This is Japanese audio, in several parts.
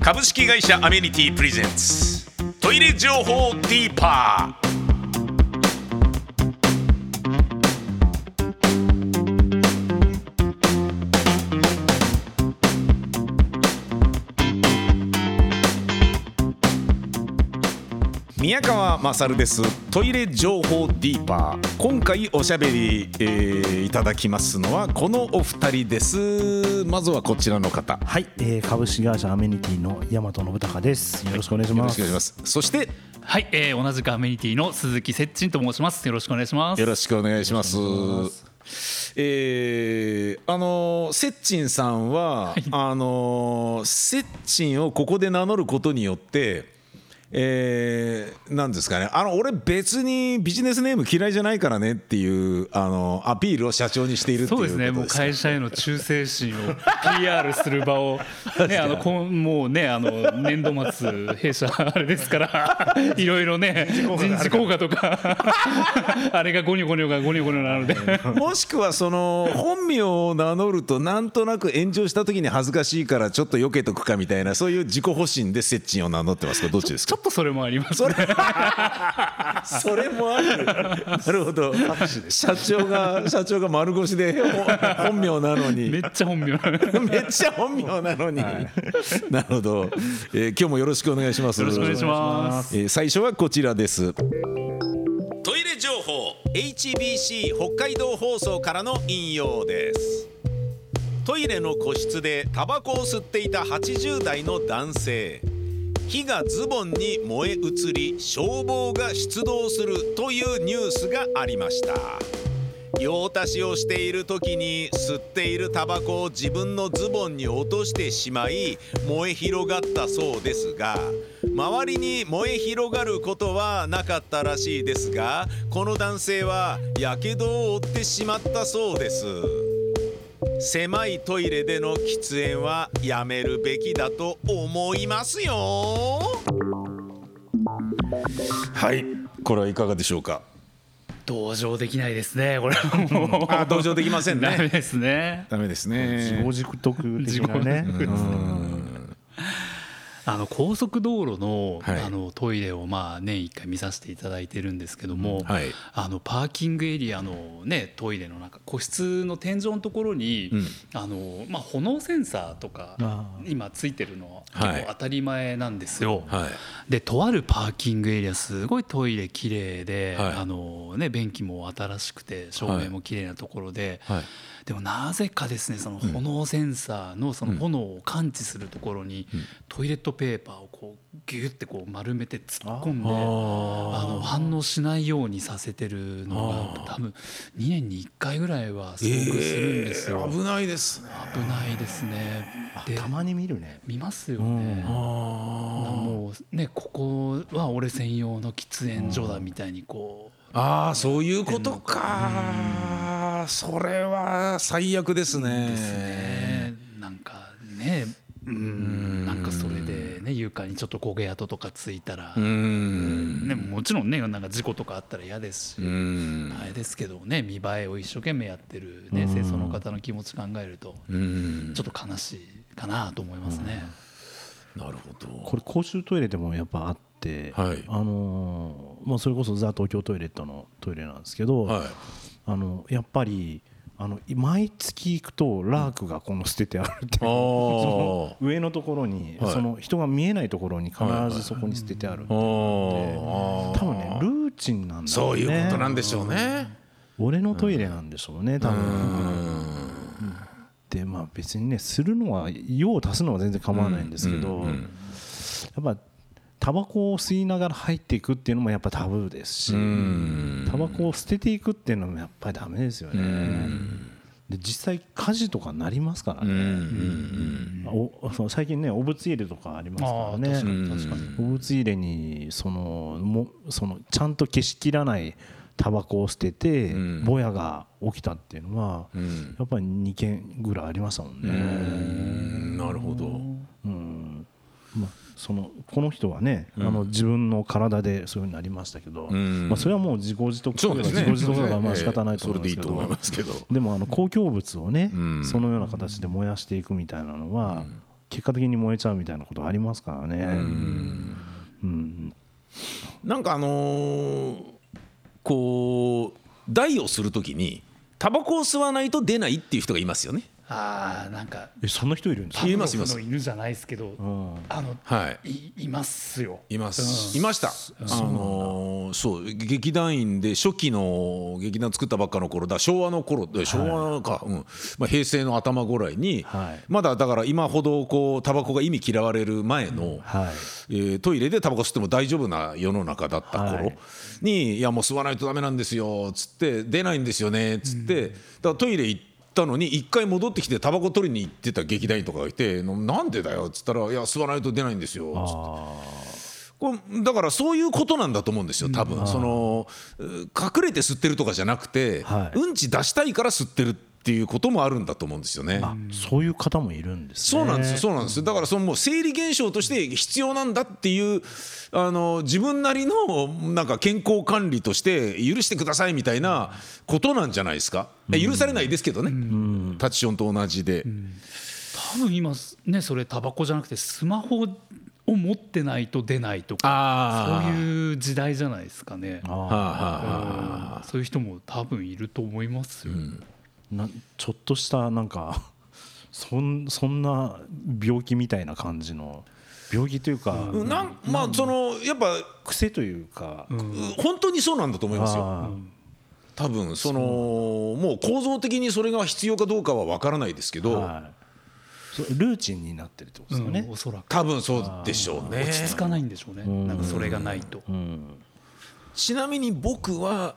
株式会社アメニティプレゼンツ。トイレ情報ディーパー。宮川勝ですトイレ情報ディーパー今回おしゃべり、えーいただきますのはこのお二人ですまずはこちらの方はい、えー、株式会社アメニティの大和信孝です。よろしくお願いします。よろしくお願いしますそしてはい、えー、同じくアメニティの鈴木接近と申します。よろしくお願いします。よろしくお願いします。えーあのーセッチンさんは、あのーセッチンをここで名乗ることによって、えーなんですかね。あの俺別にビジネスネーム嫌いじゃないからねっていうあのアピールを社長にしているっていうそうですね、もう会社への忠誠心を PR する場を、ね、あのこんもうね、あの年度末、弊社、あれですから、いろいろね、人事効果とか、あれがゴニョゴニョがゴニョゴニョなので、もしくはその本名を名乗るとなんとなく炎上した時に恥ずかしいからちょっと避けとくかみたいなそういう自己保身でセッチンを名乗ってますか？どっちですか？っとそれもありますね。それ もある。なるほど。社長が社長が丸腰でほ 本名なのに。めっちゃ本名。よ めっちゃ本名なのに、なるほど、えー今日もよろしくお願いします。ろしくお願いします。えー最初はこちらです。トイレ情報 HBC 北海道放送からの引用です。トイレの個室でタバコを吸っていた80代の男性火がズボンに燃え移り消防が出動するというニュースがありました。用足しをしている時に吸っているタバコを自分のズボンに落としてしまい燃え広がったそうですが周りに燃え広がることはなかったらしいですがこの男性はやけどを負ってしまったそうです。狭いトイレでの喫煙はやめるべきだと思いますよ。はい。これはいかがでしょうか？同情できないですね、これはもう。あ同情できませんね。ダメですね。ダメです自ね業自得的なね。あの高速道路の,、はい。あのトイレをまあ年1回見させていただいてるんですけども、はい。あのパーキングエリアの、ね、トイレの中個室の天井のところに、うん。あのまあ、炎センサーとかあ今ついてるのははい。結構当たり前なんですよ。はい。でとあるパーキングエリアすごいトイレ綺麗で、はい。あのね、便器も新しくて照明も綺麗なところで、はいでもなぜかですねその炎センサーのその炎を感知するところにトイレットペーパーをこうギュってこう丸めて突っ込んであの反応しないようにさせてるのが多分2年に1回ぐらいは遭遇するんですよ。危ないですね危ないですね。でたまに見るね。見ますよね。もうねここは俺専用の喫煙所だみたいにこう。ああそういうことか。それは最悪ですね。ですね。なんかね、うん、なんかそれでね床にちょっと焦げ跡とかついたら。う、ん。ねもちろんねなんか事故とかあったら嫌ですし。うん。あれですけどね見栄えを一生懸命やってるね清掃の方の気持ち考えるとうん。ちょっと悲しいかなと思いますね。なるほど。これ公衆トイレでもやっぱあって、はい。あのーまあそれこそザ東京トイレットのトイレなんですけど、はい。あのやっぱりあの毎月行くとラークがこの捨ててあるっていう。その上のところに、はい。その人が見えないところに必ずそこに捨ててある、あー。多分ねルーチンなんだろうね。そういうことなんでしょうね。俺のトイレなんでしょうね多分、でまあ別にねするのは用を足すのは全然構わないんですけど、やっぱタバコを吸いながら入っていくっていうのもやっぱタブーですし、タバコを捨てていくっていうのもやっぱりダメですよね、で実際火事とかなりますからね、おその最近ねお物入れとかありますからね。確かに。確かに。お物入れにそのもそのちゃんと消しきらないタバコを捨てて、ん。ぼやが起きたっていうのは、ん。やっぱり2件ぐらいありましたもんね。うん。なるほどそのこの人はね、あの自分の体でそういうふうになりましたけど、ん。まあ、それはもう自己自得とそうですね。自己自得だからまあ仕方ないと思いますけそれでいいと思いどますけど。でもあの公共物をね、ん。そのような形で燃やしていくみたいなのは、結果的に燃えちゃうみたいなことがありますからね。うん。なんかあのーこう代をするときにタバコを吸わないと出ないっていう人がいますよね。ああなんかえそんな人いるんですか、いますいます。犬じゃないですけど、うん。あのはい。いいますよ。います、うん。いました、あのーそう劇団員で初期の劇団作ったばっかの頃だ。昭和の頃で昭和か、うん。まあ、平成の頭ぐらいに、はい。まだだから今ほどこうタバコが意味嫌われる前の、はい。えートイレでタバコ吸っても大丈夫な世の中だった頃はい。に、い、やもう吸わないとダメなんですよっつって出ないんですよねっつって、だからトイレ行ったのに一回戻ってきてタバコ取りに行ってた劇団員とかがいて「なんでだよ」っつったら「いや吸わないと出ないんですよ」これだからそういうことなんだと思うんですよ多分、そのう隠れて吸ってるとかじゃなくて、はい。うんち出したいから吸ってるっていうこともあるんだと思うんですよね。そういう方もいるんですね。そうなんですよ、そうなんですよ。だからそのもう生理現象として必要なんだっていうあの自分なりのなんか健康管理として許してくださいみたいなことなんじゃないですか。許されないですけどね。タッチションと同じで。多分今ねそれタバコじゃなくてスマホを持ってないと出ないとかあそういう時代じゃないですかねそういう人も多分いると思いますよ、なちょっとしたなんか そんそんな病気みたいな感じの病気というか、なんまあそのやっぱ癖というか、本当にそうなんだと思いますよ。多分そのもう構造的にそれが必要かどうかは分からないですけど、はい。ルーチンになってるってことですよね。うんおそらく。多分そうでしょうね。落ち着かないんでしょうね。なんかそれがないと。うん。ちなみに僕は、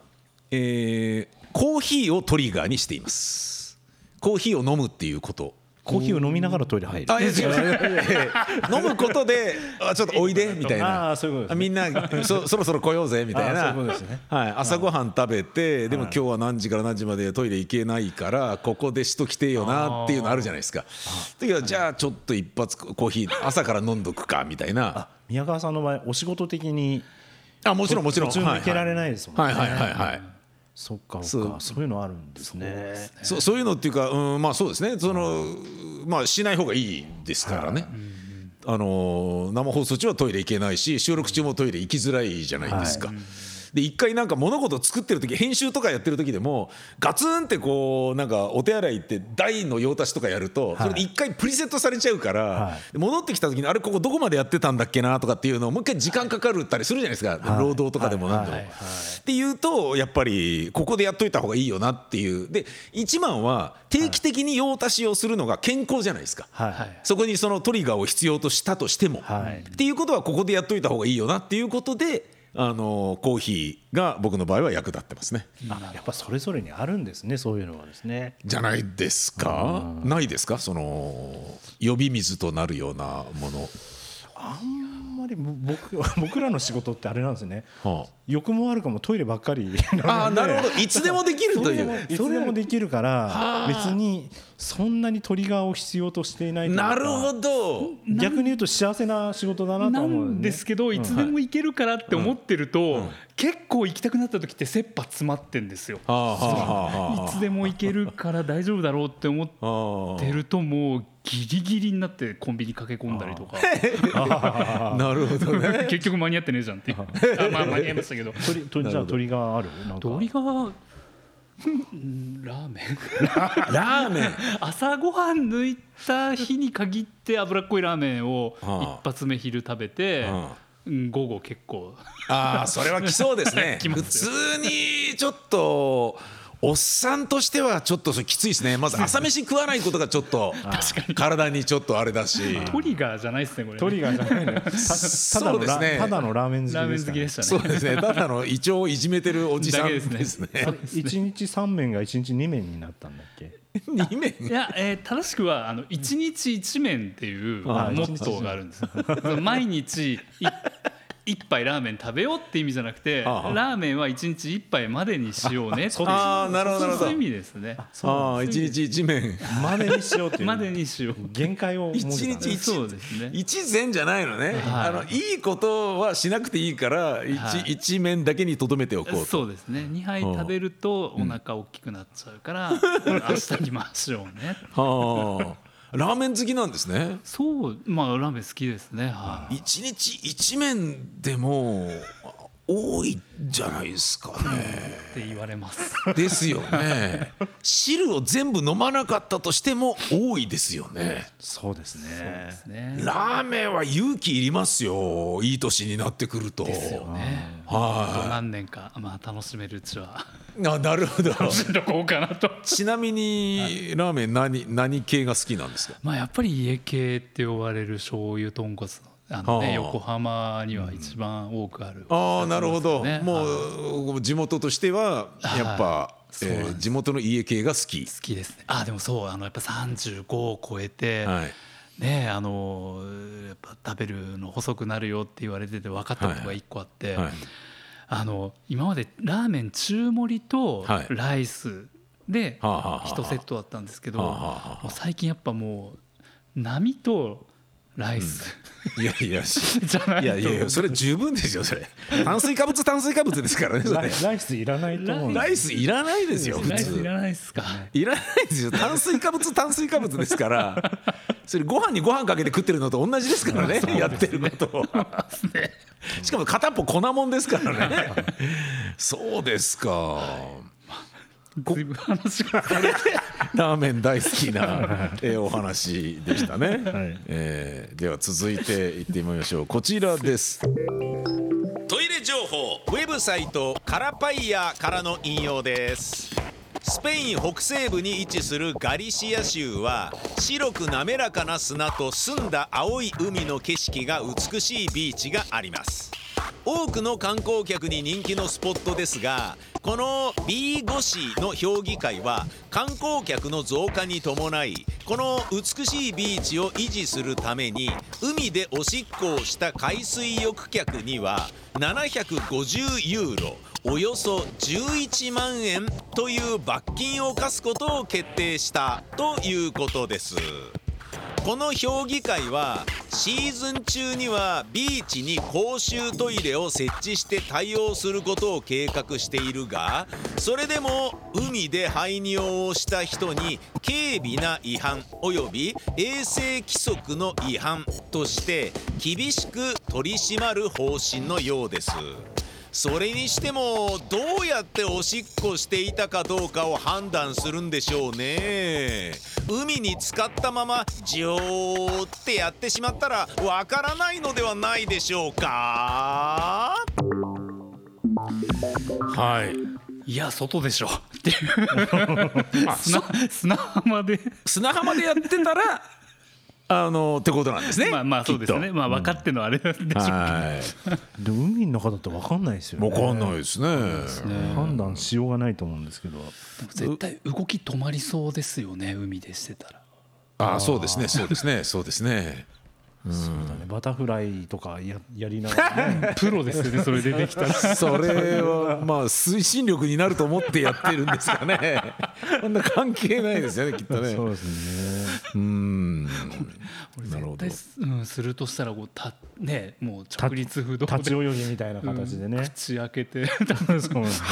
えーコーヒーをトリガーにしています。コーヒーを飲むっていうこと。コーヒーを飲みながらトイレ入る。あいや違う。飲むことであちょっとおいでみたいな。あーそういうことみんなそそろそろ来ようぜみたいな。あーそういうことですね。はい、朝ごはん食べてでも今日は何時から何時までトイレ行けないからここでしときてえよなっていうのあるじゃないですか。だけどじゃあちょっと一発コーヒー朝から飲んどくかみたいな。宮川さんの場合お仕事的にあもちろんもちろん。途中抜けられないですもんね。はい。はい。はい。はい。はいそっかそそうそういうのあるんですね。そうそういうのっていうか、うん、まあそうですねその、まあ、しない方がいいですからね。あの生放送中はトイレ行けないし収録中もトイレ行きづらいじゃないですか。で一回なんか物事作ってる時編集とかやってる時でもガツンってこうなんかお手洗い行って台の用足しとかやるとそれで一回プリセットされちゃうから、戻ってきた時にあれここどこまでやってたんだっけなとかっていうのをもう一回時間かかるったりするじゃないですか、労働とかでも何でも。っていうとやっぱりここでやっといた方がいいよなっていう。で一番は定期的に用足しをするのが健康じゃないですか、そこにそのトリガーを必要としたとしても、はい。っていうことはここでやっといた方がいいよなっていうことであのコーヒーが僕の場合は役立ってますね。あやっぱそれぞれにあるんですねそういうのはですね。じゃないですか？ないですか？その呼び水となるようなもの、あんまりぼ僕 僕らの仕事ってあれなんですね。は欲もあるかもトイレばっかり あ、あーなるほど。いつでもできるという。いつでも。できるから別にそんなにトリガーを必要としていないなるほど。逆に言うと幸せな仕事だなと思うんですけどいつでも行けるからって思ってると結構行きたくなった時って切羽詰まってんですよ。いつでも行けるから大丈夫だろうって思ってるともうギリギリになってコンビニ駆け込んだりとか。なるほどね。結局間に合ってねえじゃんっていう。あまあ間に合いましたけど。トリトリじゃあトリガーある？なんか。鳥が うんラーメン。ラーメン。朝ごはん抜いた日に限って脂っこいラーメンをはあ。一発目昼食べて午後結構。ああ、それは来そうですね。普通にちょっと。おっさんとしてはちょっときついですね。まず 朝飯食わないことがちょっと 体にちょっとあれだし。トリガーじゃないですねこれねトリガーじゃないのよ たただのそうですねラただのラーメン好きでしたねそうですね。ただの胃腸をいじめてるおじさんだですねすね。一日三麺が一日二麺になったんだっけ？二麺？いや、えー正しくはあの一日一麺っていうモあットーがあるんです毎日い一杯ラーメン食べようって意味じゃなくてああ。ラーメンは一日一杯までにしようねっていう。ああなるほどなるほど。そういう意味ですね。ああ一日一麺までにしようというまでにしよう。限界を一日一そうですね。一膳じゃないのね、はい。あのいいことはしなくていいから一,、はい。一麺だけにとどめておこうと。そうですね。2杯食べるとお腹大きくなっちゃうから、明日にましょうね。はあラーメン好きなんですね。そうまあラーメン好きですね。はい。一日一麺でも多いんじゃないですかね。って言われます。ですよね。汁を全部飲まなかったとしても多いですよね。そうですね。ね。ラーメンは勇気いりますよいい年になってくると。ですよね。は何年かまあ楽しめるうちは。いあなるほど。楽しんどこうかなと。ちなみにラーメン何何系が好きなんですか？まあやっぱり家系って呼ばれる醤油豚骨あのねはあ。横浜には一番多くあるああなるほど、ねもう地元としてはやっぱ、えー地元の家系が好き。好きですね。あでもそうあのやっぱ35を超えて、はい。ねあのやっぱ食べるの細くなるよって言われてて分かったことが一個あって、はい。あの今までラーメン中盛りとはい。ライスではあはあはあ1セットだったんですけど、最近やっぱもう波とライス、いやいやし。じゃないと。いやいやいやそれ十分ですよそれ。炭水化物炭水化物ですからねそれ。ライスいらないと思う。ライスいらないですよ普通。ライスいらないですか？いらないですよ。炭水化物炭水化物ですから。それご飯にご飯かけて食ってるのと同じですからねやってること。はしかも片っぽ粉もんですからね。そうですか。ずいぶん話がラーメン大好きな、えーお話でしたね、はい。えーでは続いていってみましょう。こちらです。トイレ情報。ウェブサイトカラパイヤからの引用です。スペイン北西部に位置するガリシア州は白く滑らかな砂と澄んだ青い海の景色が美しいビーチがあります多くの観光客に人気のスポットですがこの B5 市の評議会は観光客の増加に伴いこの美しいビーチを維持するために海でおしっこをした海水浴客には750ユーロおよそ11万円という罰金を課すことを決定したということです。この評議会はシーズン中にはビーチに公衆トイレを設置して対応することを計画しているがそれでも海で排尿をした人に軽微な違反及び衛生規則の違反として厳しく取り締まる方針のようです。それにしてもどうやっておしっこしていたかどうかを判断するんでしょうね。海に浸かったままジョーってやってしまったらわからないのではないでしょうか。はい。いや外でしょ。っていう。砂砂浜で。砂浜でやってたらあのってことなんですね。まあまあそうですね。まあ分かってのあれでしょうけど。はい。でも海の中だって分かんないですよね。わかんないですね。判断しようがないと思うんですけど。絶対動き止まりそうですよね海でしてたら。あそうですね。そうですね。そうですねそうだね。バタフライとかややりながらね。プロですよねそれ出てきたら。それはまあ推進力になると思ってやってるんですかね。そんな関係ないですよねきっとね。そうですね。うん。俺なるほど。うん、するとしたらこうたねもう直立不動で。立ち泳ぎみたいな形でね、口開けて。そうなんです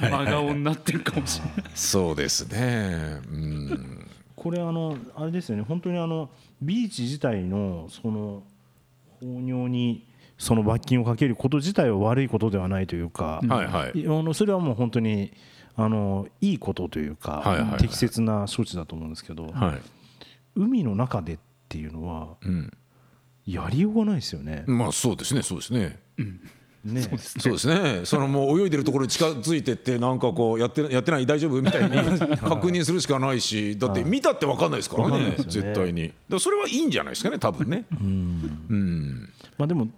真顔になってるかもしれない。そうですね。うん。これあのあれですよね本当にあのビーチ自体のその放尿にその罰金をかけること自体は悪いことではないというか、はいはい。いあのそれはもう本当にあのいいことというか、はいはいはい適切な処置だと思うんですけど、はい。海の中でっていうのはうん。やりようがないですよね。まあそうですねそうですね。ねそうですね。そのもう泳いでるところに近づいてってなんかこうやってやってない大丈夫みたいに 確認するしかないし、だって見たってわかんないですからね絶対に。だそれはいいんじゃないですかね多分ね。うん。まあ、でも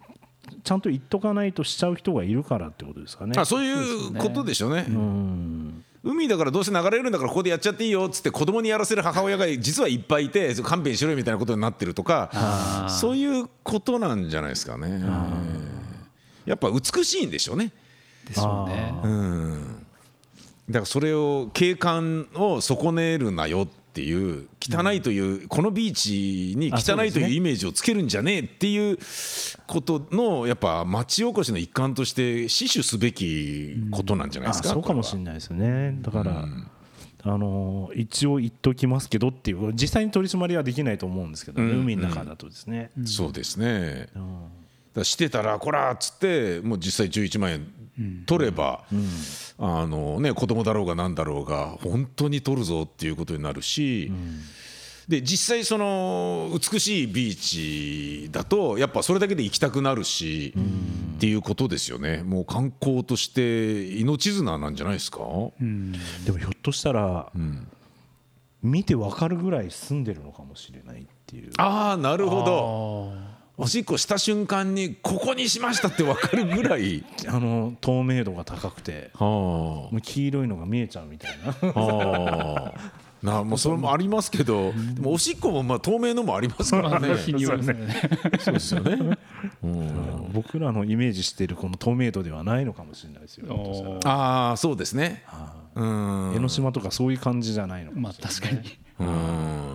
ちゃんと言っとかないとしちゃう人がいるからってことですかね。あそういうことでしょうね。うん海だからどうせ流れるんだからここでやっちゃっていいよっつって子供にやらせる母親が実はいっぱいいて勘弁しろよみたいなことになってるとかそういうことなんじゃないですかね。やっぱ美しいんでしょうね。でしょうねだからそれを景観を損ねるなよっていう汚いというこのビーチに汚いというイメージをつけるんじゃねえっていうことのやっぱ町おこしの一環として死守すべきことなんじゃないですか。あそうかもしれないですよね。だから、あの一応言っときますけどっていう実際に取り締まりはできないと思うんですけど、ねうん。海の中だとですね、そうですね。うんらしてたらこらっつってもう実際11万円取れば、あのね子供だろうがなんだろうが本当に取るぞっていうことになるし、で実際その美しいビーチだとやっぱそれだけで行きたくなるし、っていうことですよね。もう観光として命綱なんじゃないですか、うん。でもひょっとしたら、見て分かるぐらい住んでるのかもしれないっていう。ああなるほど。あおしっこした瞬間にここにしましたって分かるぐらい。あの透明度が高くてはもう黄色いのが見えちゃうみたいな。あああなもうそれもありますけどでもおしっこもまあ透明のもありますからね。あ日によりますね。そうですよね、うん。僕らのイメージしているこの透明度ではないのかもしれないですよああそうですね。うん。江ノ島とかそういう感じじゃないのかまあもしれない確かに。う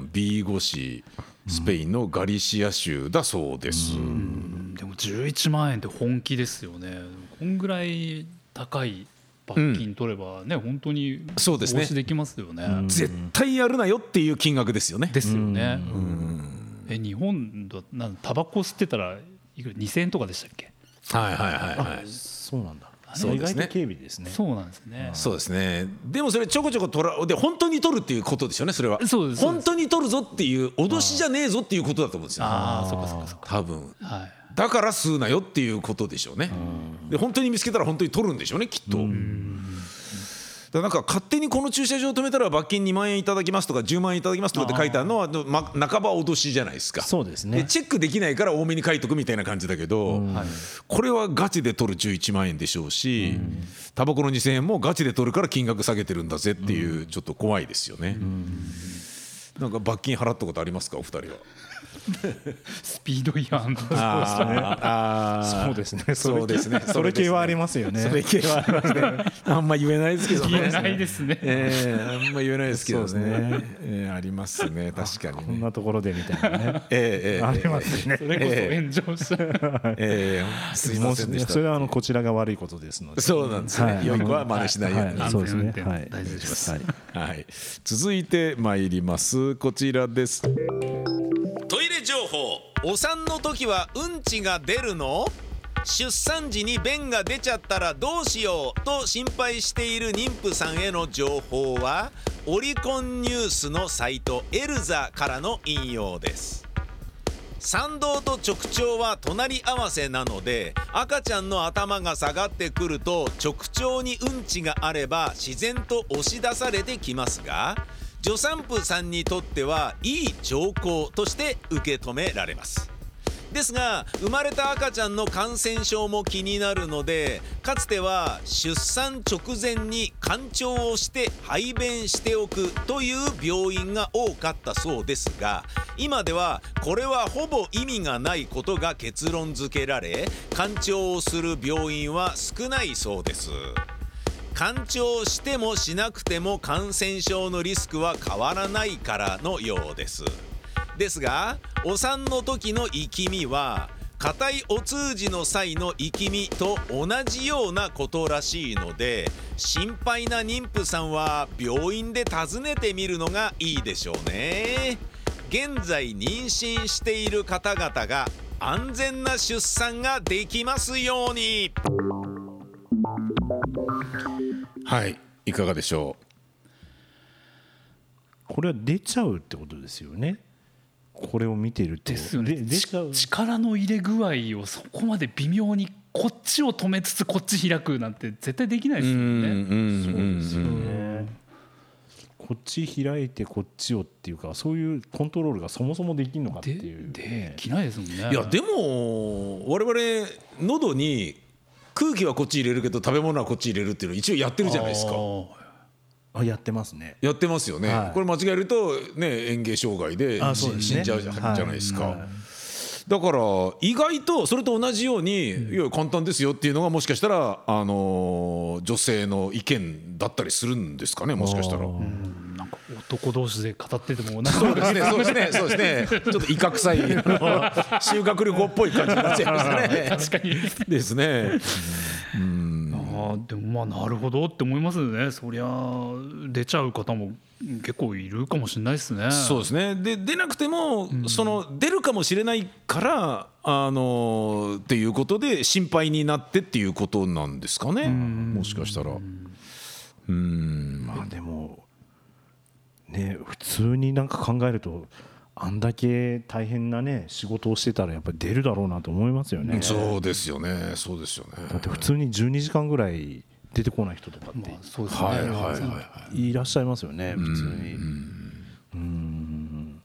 ん。ビーゴ市スペインのガリシア州だそうです、うん。でも11万円って本気ですよね。こんぐらい高い罰金取ればね、本当にそうですね。できますよね、絶対やるなよっていう金額ですよね。ですよね、え日本だなんタバコ吸ってたらいくら2000円とかでしたっけ？はいはいはいはい。そうなんだ。そうですね。意外と警備ですね。そうなんですね。そうですね。でもそれちょこちょこ取らで本当に取るっていうことですよねそれは。そうです。そうです。本当に取るぞっていう脅しじゃねえぞっていうことだと思うんですよ。ああそっかそっかそっか。多分。はいだから吸うなよっていうことでしょうね。で本当に見つけたら本当に取るんでしょうねきっと。だなんか勝手にこの駐車場止めたら罰金2万円いただきますとか10万円いただきますとかって書いてあるのは、ま、半ば脅しじゃないですか。そうですね。でチェックできないから多めに書いとくみたいな感じだけど、はいこれはガチで取る11万円でしょうし、タバコの2000円もガチで取るから金額下げてるんだぜっていう、ちょっと怖いですよね。なんか罰金払ったことありますかお二人は？スピード違反。そうですね。そうですね。それ系はありますよね。それ系はありますね。あんま言えないですけどね。言えないですね。ええあんま言えないですけどね。ええありますね。確かにこんね。なところでみたいなね。ええええありますね。それこそ炎上したええすいませんでした。それはあのこちらが悪いことですので。そうなんですね。良い子は真似しないように。はい。そうですね。はい。転大事です。はい。はい、続いて参ります。こちらですトイレ情報お産の時はうんちが出るの？出産時に便が出ちゃったらどうしようと心配している妊婦さんへの情報は？オリコンニュースのサイトエルザからの引用です。産道と直腸は隣り合わせなので赤ちゃんの頭が下がってくると直腸にうんちがあれば自然と押し出されてきますが助産婦さんにとってはいい兆候として受け止められますですが生まれた赤ちゃんの感染症も気になるのでかつては出産直前に肝腸をして排便しておくという病院が多かったそうですが今ではこれはほぼ意味がないことが結論付けられ肝腸をする病院は少ないそうです。干潮してもしなくても感染症のリスクは変わらないからのようです。ですがお産の時の生きみは硬いお通じの際の生きみと同じようなことらしいので心配な妊婦さんは病院で訪ねてみるのがいいでしょうね。現在妊娠している方々が安全な出産ができますように。はいいかがでしょこれは出ちゃうってことですよね。これを見てると。ですよね。で出ちゃう。ち力の入れ具合をそこまで微妙にこっちを止めつつこっち開くなんて絶対できないですよね。ね。こっち開いてこっちをっていうかそういうコントロールがそもそもできるのかってでいう。でねきないですもんね。ういやでも我々喉に空気はこっち入れるけど食べ物はこっち入れるっていうの一応やってるじゃないですか。あやってますね。やってますよね、はい。これ間違えるとね嚥下障害でね。死んじゃうじゃないですか、はい。だから意外とそれと同じように、いや簡単ですよっていうのがもしかしたらあの女性の意見だったりするんですかねもしかしたら。なんか男同士で語っててもなんかそうですね、そうですね、そうですね。ちょっと威嚇臭い、あの修学旅行っぽい感じになっちゃいましたね。確かにですね。あーでもまあなるほどって思いますねそりゃ出ちゃう方も結構いるかもしれないですねそうですね。で出なくても、その出るかもしれないからあのっていうことで心配になってっていうことなんですかね。もしかしたら。うん。まあでもね普通になんか考えるとあんだけ大変なね仕事をしてたらやっぱり出るだろうなと思いますよねそうですよね。そうですよね。だって普通に12時間ぐらい出てこない人とかってまあそうですね、はいはいはいはい。いらっしゃいますよね普通にうん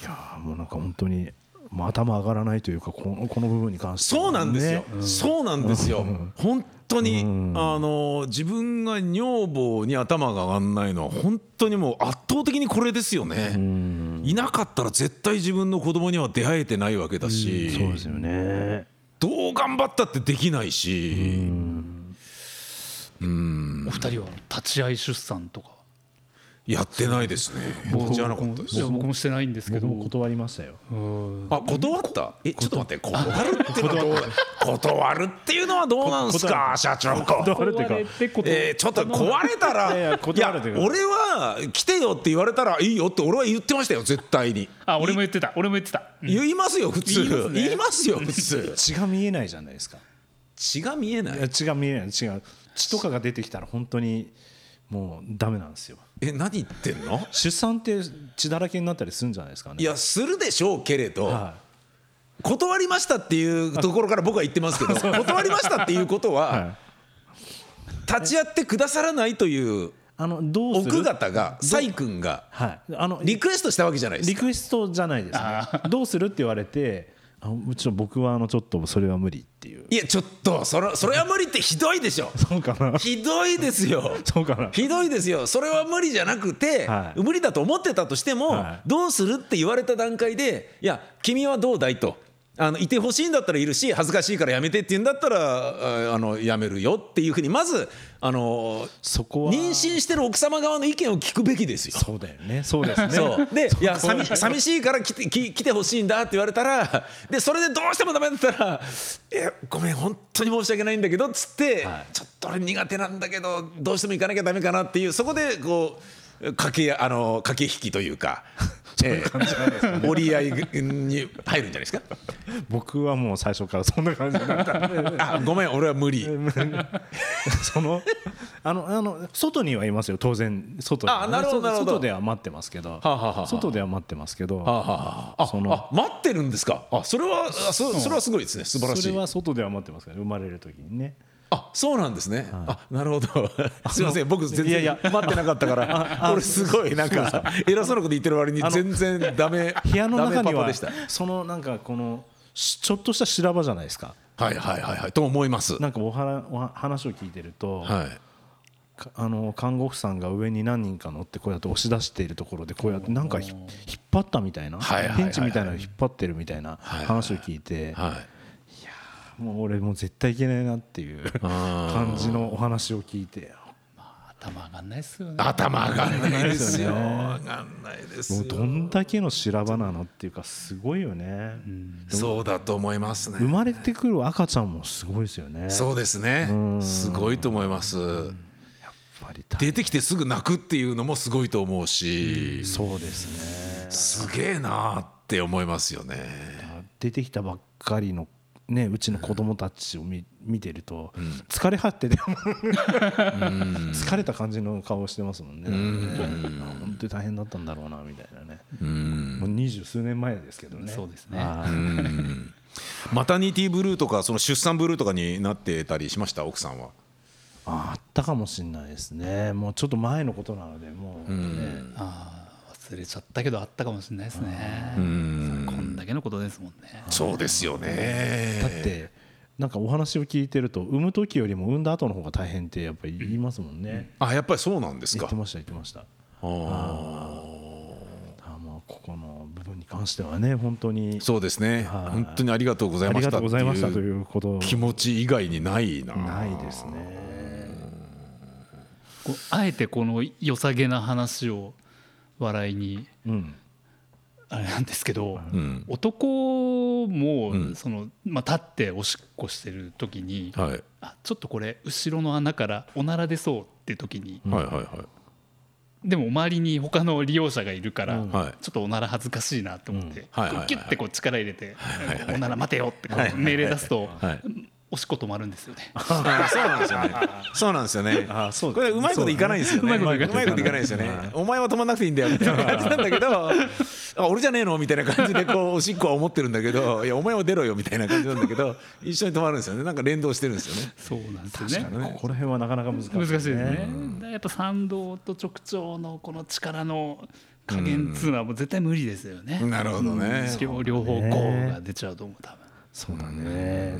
いやーもうなんか本当にもう頭上がらないというかこのこの部分に関してはそうなんですよ、ねそうなんですよ、本当に、うん。あの自分が女房に頭が上がんないのは本当にもう圧倒的にこれですよね、うん。いなかったら絶対自分の子供には出会えてないわけだし、そうですよね。どう頑張ったってできないし、うん。お二人は立ち会い出産とかやってないですね。僕じゃなかったです。いや僕もしてないんですけど。僕も断りましたよ。うん。あ断った？えちょっと待って断るっていうのはどう？断る。っていうのはどうなんですか社長。断るっていうかえーちょっと壊れたらいや俺は来てよって言われたらいいよって俺は言ってましたよ絶対に。あ俺も言ってた。俺も言ってた。言いますよ普通。言いますね。言いますよ普通。血が見えないじゃないですか。血が見えない。血が見えない。血が血とかが出てきたら本当にもうダメなんですよえ何言ってんの？出産って血だらけになったりするんじゃないですかね。いやするでしょうけれど、は断りましたっていうところから僕は言ってますけど 断りましたっていうことい、ははい、立ち会ってくださらないというあのどう奥方がサイ君がはい。あのリクエストしたわけじゃないですか。リクエストじゃないですね。どうするって言われてあうちの僕はあのちょっとそれは無理っていう。いやちょっとそれそれは無理ってひどいでしょ。そうかな。ひどいですよ。そうかな。ひどいですよ。それは無理じゃなくて、はい。無理だと思ってたとしても、はい。どうするって言われた段階でいや君はどうだいと。あのいてほしいんだったらいるし恥ずかしいからやめてって言うんだったらああのやめるよっていうふうにまずあのそこは妊娠してる奥様側の意見を聞くべきですよ。そうだよねそうですねそうで いや寂寂しいから来てき来てほしいんだって言われたらでそれでどうしてもダメだったら「えごめん本当に申し訳ないんだけど」っつって、はいちょっと俺苦手なんだけどどうしても行かなきゃダメかなっていうそこでこう駆けあの駆け引きというか。ええ。折り合いに入るんじゃないですか？僕はもう最初からそんな感じだったんで。あ、ごめん、俺は無理。そのあのあの外にはいますよ当然。外あなるほどなるほど。外では待ってますけど。あはあはあ。外では待ってますけど。はあはあそのあ待ってるんですか？あ、それは、あ、そ、それはすごいですね。素晴らしい。それ。は外では待ってますから生まれる時にねあそうなんですね、あなるほど。すいません。僕全然いやいや待ってなかったから。俺すごいなんか偉そうなこと言ってる割に全然ダメ部屋の中にはパパでした。そのなんかこのしちょっとした修羅場じゃないですか。はいはいはいはい。と思います。なんかおはおは話を聞いてると、はい。かあの看護婦さんが上に何人か乗ってこうやって押し出しているところでこうやってなんかひ引っ張ったみたいなはいはいはいペンチみたいなの引っ張ってるみたいな話を聞いてはいもう俺もう絶対いけないなっていう感じのお話を聞いて。頭上がんないっすよね。頭上がんないですよ。上がん上がんないですよ。もうどんだけの修羅場なのっていうかすごいよね。そうだと思います生ねまれてくる赤ちゃんもすごいですよね。そうですね。すごいと思います。やっぱり大出てきてすぐ泣くっていうのもすごいと思うし。そうですね。すげえなって思いますよね。出てきたばっかりのね、うちの子供たちを見見てると、疲れ果ってて疲れた感じの顔してますもんね。本当に大変だったんだろうなみたいなね。もう二十数年前ですけどね。そうですね。はいマタニティブルーとかその出産ブルーとかになってたりしました？奥さんは。ああったかもしれないですね。もうちょっと前のことなのでもう、ね。ああ忘れちゃったけどあったかもしれないですね。こんだけのことですもんね。そうですよね。だってなんかお話を聞いてると産む時よりも産んだ後の方が大変ってやっぱり言いますもんね、あやっぱりそうなんですか。言ってました言ってました。あー。あまあここの部分に関関してはね本当に。そうですね、はい。本当にありがとうございありがましたとうございましたということ気持ち以外にないな。ないですね。あえてこの良さげな話を笑いにうん。あれなんですけど、うん。男もうん。その、まあ、立っておしっこしてる時に、はい、あちょっとこれ後ろの穴からおなら出そうって時に、はいはいはい。でも周りに他の利用者がいるから、ちょっとおなら恥ずかしいなと思って、うん。はいキュッてこう力入れていはいおなら待てよって命令出すとはいおしっこ止まるんですよね。あ そうなんですよね。そうなんですよね。あそうこれうまいこといかないんですよね。そううまいこといかないですよね。お前は止まんなくていいんだよみたいな感じなんだけど、あ俺じゃねえの？みたいな感じでこうおしっこは思ってるんだけど、いやお前は出ろよみたいな感じなんだけど、一緒に止まるんですよね。なんか連動してるんですよね。そうなんですよね。ここら辺はなかなか難しい難しいですね。やっぱ賛同と直腸のこの力の加減っつうのはもう絶対無理ですよね。なるほどね。両両方こうが出ちゃうと思う多分。そうだね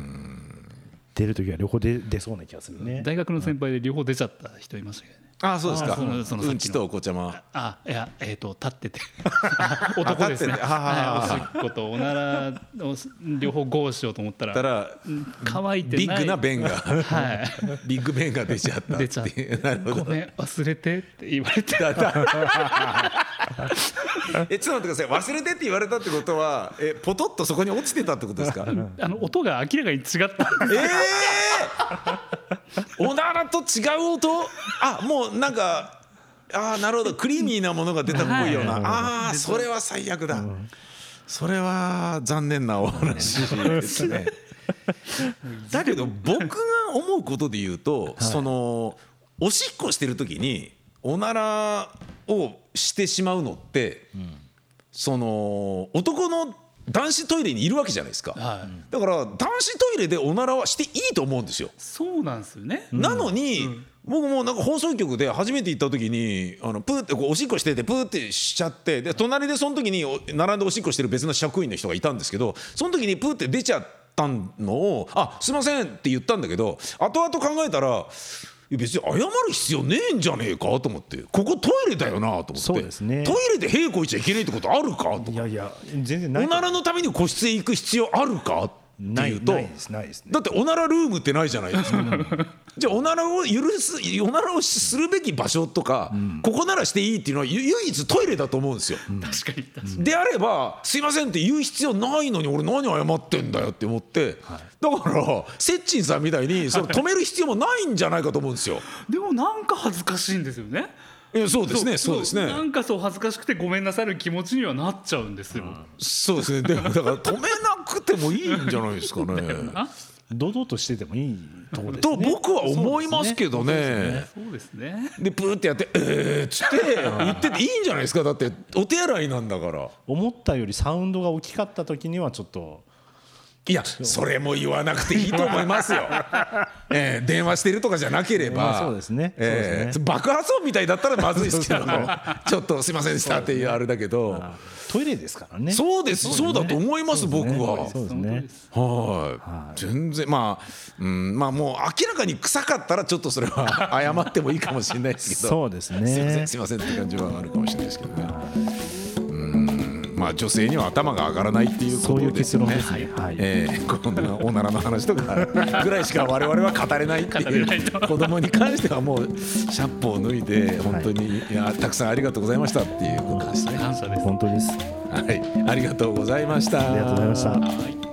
出るときは両方出出そうな気がするね大学の先輩で両方出ちゃった人いましたけどね。あそうですか。あそのうんちとお子ちゃま。あいやえっ、と立ってて あ男ですね。はい、おしっことおならを両方ゴーしようと思ったらたらうん乾いてない。ビッグな便がはい。ビッグ便が出ちゃった。出ちゃってなるほど。ごめん忘れてって言われて。えちょっと待ってください。忘れてって言われたってことは、えポトッとそこに落ちてたってことですか？あの音が明らかに違った。ええおならと違う音？あもうなんかあーなるほど。クリーミーなものが出たっぽいような、はいああそれは最悪だ、それは残念なお話ですね。だけど僕が思うことで言うと、そのおしっこしてる時におならをしてしまうのって、その男の男子トイレにいるわけじゃないですか、はい。だから男子トイレでおならはしていいと思うんですよ。そうなんですよね。なのに、僕もなんか放送局で初めて行った時にあのプーってこうおしっこしててプーってしちゃってで隣でその時にお並んでおしっこしてる別の職員の人がいたんですけどその時にプーって出ちゃったのを「あすいません」って言ったんだけど後々考えたら。別に謝る必要ねえんじゃねえかと思ってここトイレだよなと思ってね。トイレで屁こいちゃいけないってことあるかといやいや全然ないおならのために個室へ行く必要あるかってないいうと。ないですないですね。だっておならルームってないじゃないですか。じゃあおならを許すおならをするべき場所とか、ここならしていいっていうのはゆ唯一トイレだと思うんですよ、確かに確かに。であれば「すいません」って言う必要ないのに俺何謝ってんだよって思って、だからセッチンさんみたいにその止める必要もないんじゃないかと思うんですよ。でもなんか恥ずかしいんですよね。いやそうですねそうですね。なんかそう恥ずかしくてごめんなさる気持ちにはなっちゃうんですよ。そうですね。でもだから止めなくてもいいんじゃないですかね。あ堂々としててもいいところですとね僕は思いますけどね。そうですね。でプーってやって「えー」っつって言ってていいんじゃないですかだってお手洗いなんだから思ったよりサウンドが大きかった時にはちょっといやそれも言わなくていいと思いますよ、えー電話してるとかじゃなければ、まあそうですね。えー爆発音みたいだったらまずいですけど ちょっとすいませんでしたっていうあれだけど。トイレですからね。そうですそうだと思います僕は。そうですね。はい、全然まあ、うん、まあもう明らかに臭かったらちょっとそれは 謝ってもいいかもしれないですけど。そうですね。すいませんすいませんって感じはあるかもしれないですけどね。うんまあ女性には頭が上がらないっていうこそういうとですよね。結論ですね。はい。えーこんなおならの話とかぐらいしか我々は語れないっていいうと子供に関してはもうシャッポを脱いで本当に、い、やたくさんありがとうございましたっていうことですね。感謝です。本当です。はい、ありがとうございました。ありがとうございました。はい